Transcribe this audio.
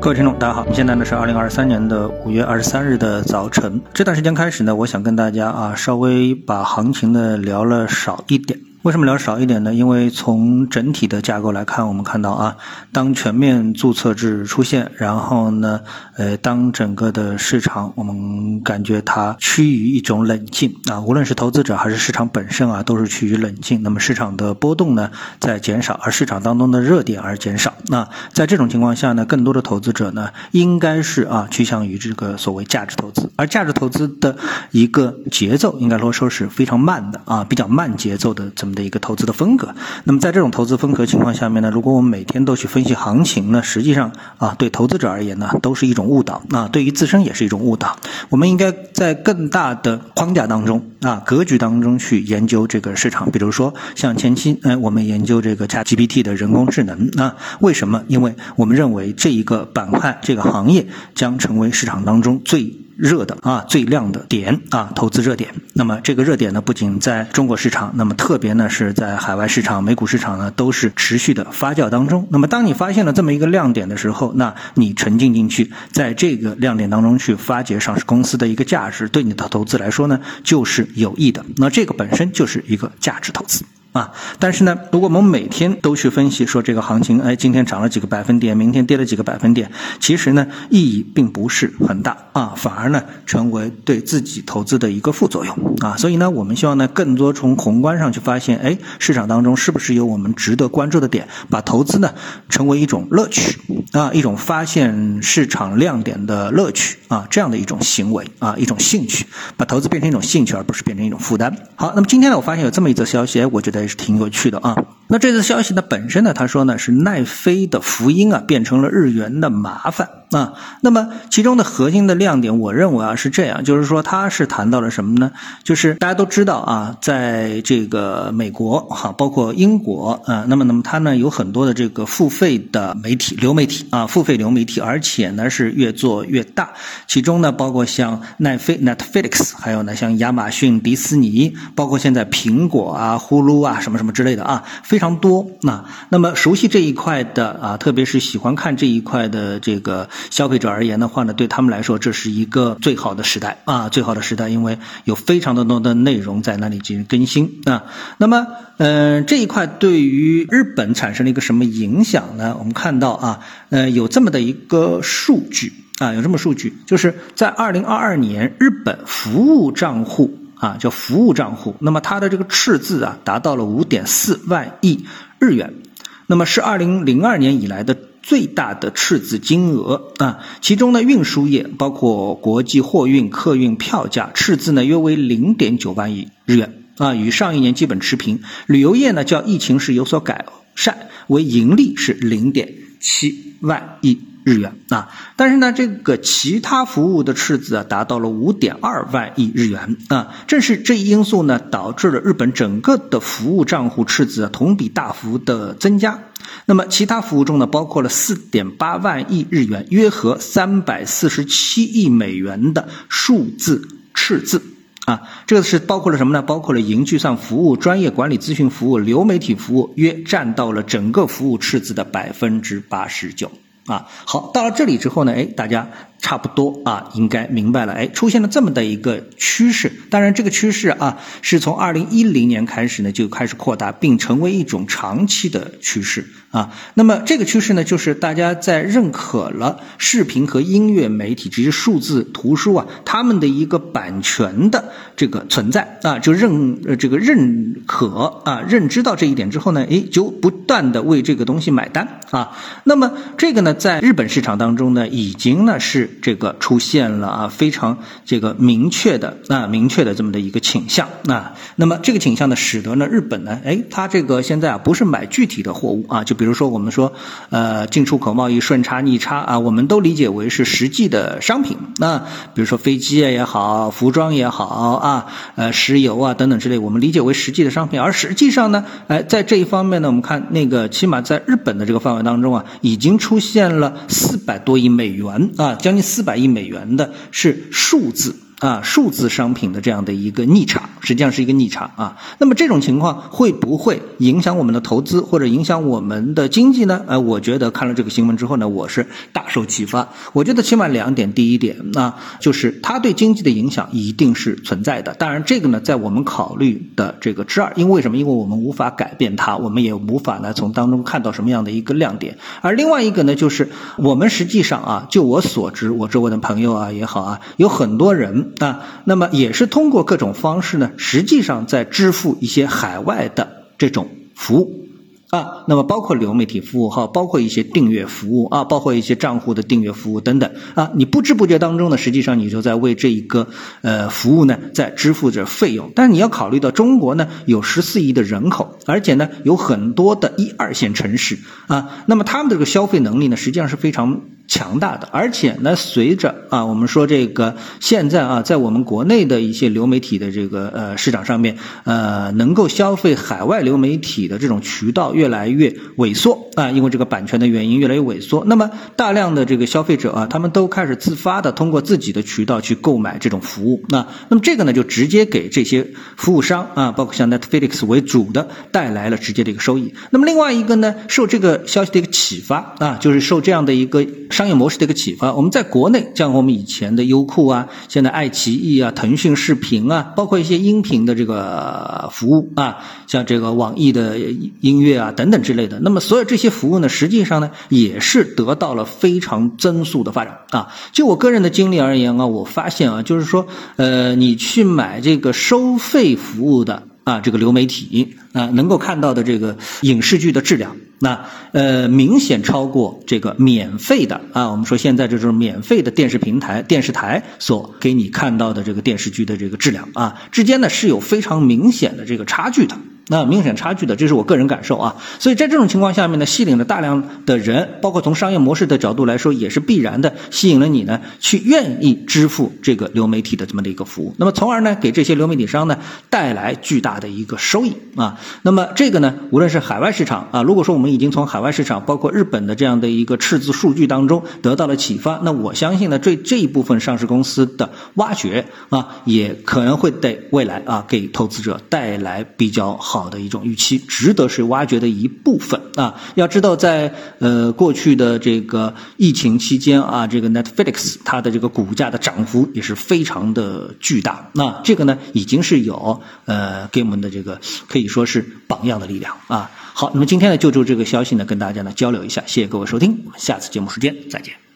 各位听众，大家好，现在呢是二零二三年的五月二十三日的早晨。这段时间开始呢，我想跟大家啊稍微把行情呢聊了少一点。为什么聊少一点呢？因为从整体的架构来看，我们看到啊，当全面注册制出现，然后呢，呃，当整个的市场我们感觉它趋于一种冷静啊，无论是投资者还是市场本身啊，都是趋于冷静。那么市场的波动呢在减少，而市场当中的热点而减少。那在这种情况下呢，更多的投资者呢，应该是啊趋向于这个所谓价值投资，而价值投资的一个节奏，应该说说是非常慢的啊，比较慢节奏的这。的一个投资的风格，那么在这种投资风格情况下面呢，如果我们每天都去分析行情呢，实际上啊，对投资者而言呢，都是一种误导啊，对于自身也是一种误导。我们应该在更大的框架当中啊，格局当中去研究这个市场。比如说像前期，哎，我们研究这个 ChatGPT 的人工智能啊，为什么？因为我们认为这一个板块、这个行业将成为市场当中最。热的啊，最亮的点啊，投资热点。那么这个热点呢，不仅在中国市场，那么特别呢是在海外市场、美股市场呢，都是持续的发酵当中。那么当你发现了这么一个亮点的时候，那你沉浸进去，在这个亮点当中去发掘上市公司的一个价值，对你的投资来说呢，就是有益的。那这个本身就是一个价值投资。啊，但是呢，如果我们每天都去分析说这个行情，哎，今天涨了几个百分点，明天跌了几个百分点，其实呢，意义并不是很大啊，反而呢，成为对自己投资的一个副作用啊。所以呢，我们希望呢，更多从宏观上去发现，哎，市场当中是不是有我们值得关注的点，把投资呢成为一种乐趣啊，一种发现市场亮点的乐趣啊，这样的一种行为啊，一种兴趣，把投资变成一种兴趣，而不是变成一种负担。好，那么今天呢，我发现有这么一则消息，哎，我觉得。也是挺有趣的啊。那这次消息呢，本身呢，他说呢是奈飞的福音啊，变成了日元的麻烦。啊，那么其中的核心的亮点，我认为啊是这样，就是说它是谈到了什么呢？就是大家都知道啊，在这个美国哈，包括英国啊，那么那么它呢有很多的这个付费的媒体流媒体啊，付费流媒体，而且呢是越做越大。其中呢包括像奈飞 Netflix，还有呢像亚马逊、迪士尼，包括现在苹果啊、呼噜啊什么什么之类的啊，非常多。那那么熟悉这一块的啊，特别是喜欢看这一块的这个。消费者而言的话呢，对他们来说这是一个最好的时代啊，最好的时代，因为有非常的多的内容在那里进行更新啊。那么，嗯，这一块对于日本产生了一个什么影响呢？我们看到啊，呃，有这么的一个数据啊，有这么数据，就是在二零二二年，日本服务账户啊，叫服务账户，那么它的这个赤字啊，达到了五点四万亿日元，那么是二零零二年以来的。最大的赤字金额啊，其中呢，运输业包括国际货运、客运票价赤字呢约为零点九万亿日元啊，与上一年基本持平。旅游业呢，较疫情时有所改善，为盈利是零点七万亿日元啊。但是呢，这个其他服务的赤字啊达到了五点二万亿日元啊。正是这一因素呢，导致了日本整个的服务账户赤字啊同比大幅的增加。那么，其他服务中呢，包括了四点八万亿日元，约合三百四十七亿美元的数字赤字啊。这个是包括了什么呢？包括了云计算服务、专业管理咨询服务、流媒体服务，约占到了整个服务赤字的百分之八十九啊。好，到了这里之后呢，哎，大家。差不多啊，应该明白了。哎，出现了这么的一个趋势。当然，这个趋势啊，是从二零一零年开始呢，就开始扩大，并成为一种长期的趋势啊。那么，这个趋势呢，就是大家在认可了视频和音乐媒体这些数字图书啊，他们的一个版权的这个存在啊，就认呃这个认可啊，认知到这一点之后呢，哎，就不断的为这个东西买单啊。那么，这个呢，在日本市场当中呢，已经呢是。这个出现了啊，非常这个明确的啊，明确的这么的一个倾向啊。那么这个倾向呢，使得呢日本呢，哎，它这个现在啊不是买具体的货物啊，就比如说我们说呃进出口贸易顺差逆差啊，我们都理解为是实际的商品。那比如说飞机啊也好，服装也好啊，呃石油啊等等之类，我们理解为实际的商品。而实际上呢，哎，在这一方面呢，我们看那个起码在日本的这个范围当中啊，已经出现了四百多亿美元啊，将近。四百亿美元的是数字。啊，数字商品的这样的一个逆差，实际上是一个逆差啊。那么这种情况会不会影响我们的投资或者影响我们的经济呢？呃，我觉得看了这个新闻之后呢，我是大受启发。我觉得起码两点，第一点啊，就是它对经济的影响一定是存在的。当然，这个呢，在我们考虑的这个之二，因为什么？因为我们无法改变它，我们也无法呢从当中看到什么样的一个亮点。而另外一个呢，就是我们实际上啊，就我所知，我周围的朋友啊也好啊，有很多人。啊，那么也是通过各种方式呢，实际上在支付一些海外的这种服务啊，那么包括流媒体服务号，包括一些订阅服务啊，包括一些账户的订阅服务等等啊，你不知不觉当中呢，实际上你就在为这一个呃服务呢在支付着费用。但是你要考虑到中国呢有十四亿的人口，而且呢有很多的一二线城市啊，那么他们的这个消费能力呢，实际上是非常。强大的，而且呢，随着啊，我们说这个现在啊，在我们国内的一些流媒体的这个呃市场上面，呃，能够消费海外流媒体的这种渠道越来越萎缩啊，因为这个版权的原因越来越萎缩。那么大量的这个消费者啊，他们都开始自发的通过自己的渠道去购买这种服务啊，那么这个呢，就直接给这些服务商啊，包括像 Netflix 为主的带来了直接的一个收益。那么另外一个呢，受这个消息的一个启发啊，就是受这样的一个。商业模式的一个启发，我们在国内，像我们以前的优酷啊，现在爱奇艺啊，腾讯视频啊，包括一些音频的这个服务啊，像这个网易的音乐啊等等之类的。那么所有这些服务呢，实际上呢，也是得到了非常增速的发展啊。就我个人的经历而言啊，我发现啊，就是说，呃，你去买这个收费服务的。啊，这个流媒体啊，能够看到的这个影视剧的质量，那呃明显超过这个免费的啊。我们说现在这种免费的电视平台、电视台所给你看到的这个电视剧的这个质量啊，之间呢是有非常明显的这个差距的。那明显差距的，这是我个人感受啊。所以在这种情况下面呢，吸引了大量的人，包括从商业模式的角度来说，也是必然的吸引了你呢，去愿意支付这个流媒体的这么的一个服务。那么从而呢，给这些流媒体商呢带来巨大的一个收益啊。那么这个呢，无论是海外市场啊，如果说我们已经从海外市场，包括日本的这样的一个赤字数据当中得到了启发，那我相信呢，对这一部分上市公司的挖掘啊，也可能会对未来啊给投资者带来比较好。好的一种预期，值得是挖掘的一部分啊。要知道，在呃过去的这个疫情期间啊，这个 Netflix 它的这个股价的涨幅也是非常的巨大。那这个呢，已经是有呃给我们的这个可以说是榜样的力量啊。好，那么今天呢，就就这个消息呢，跟大家呢交流一下。谢谢各位收听，我们下次节目时间再见。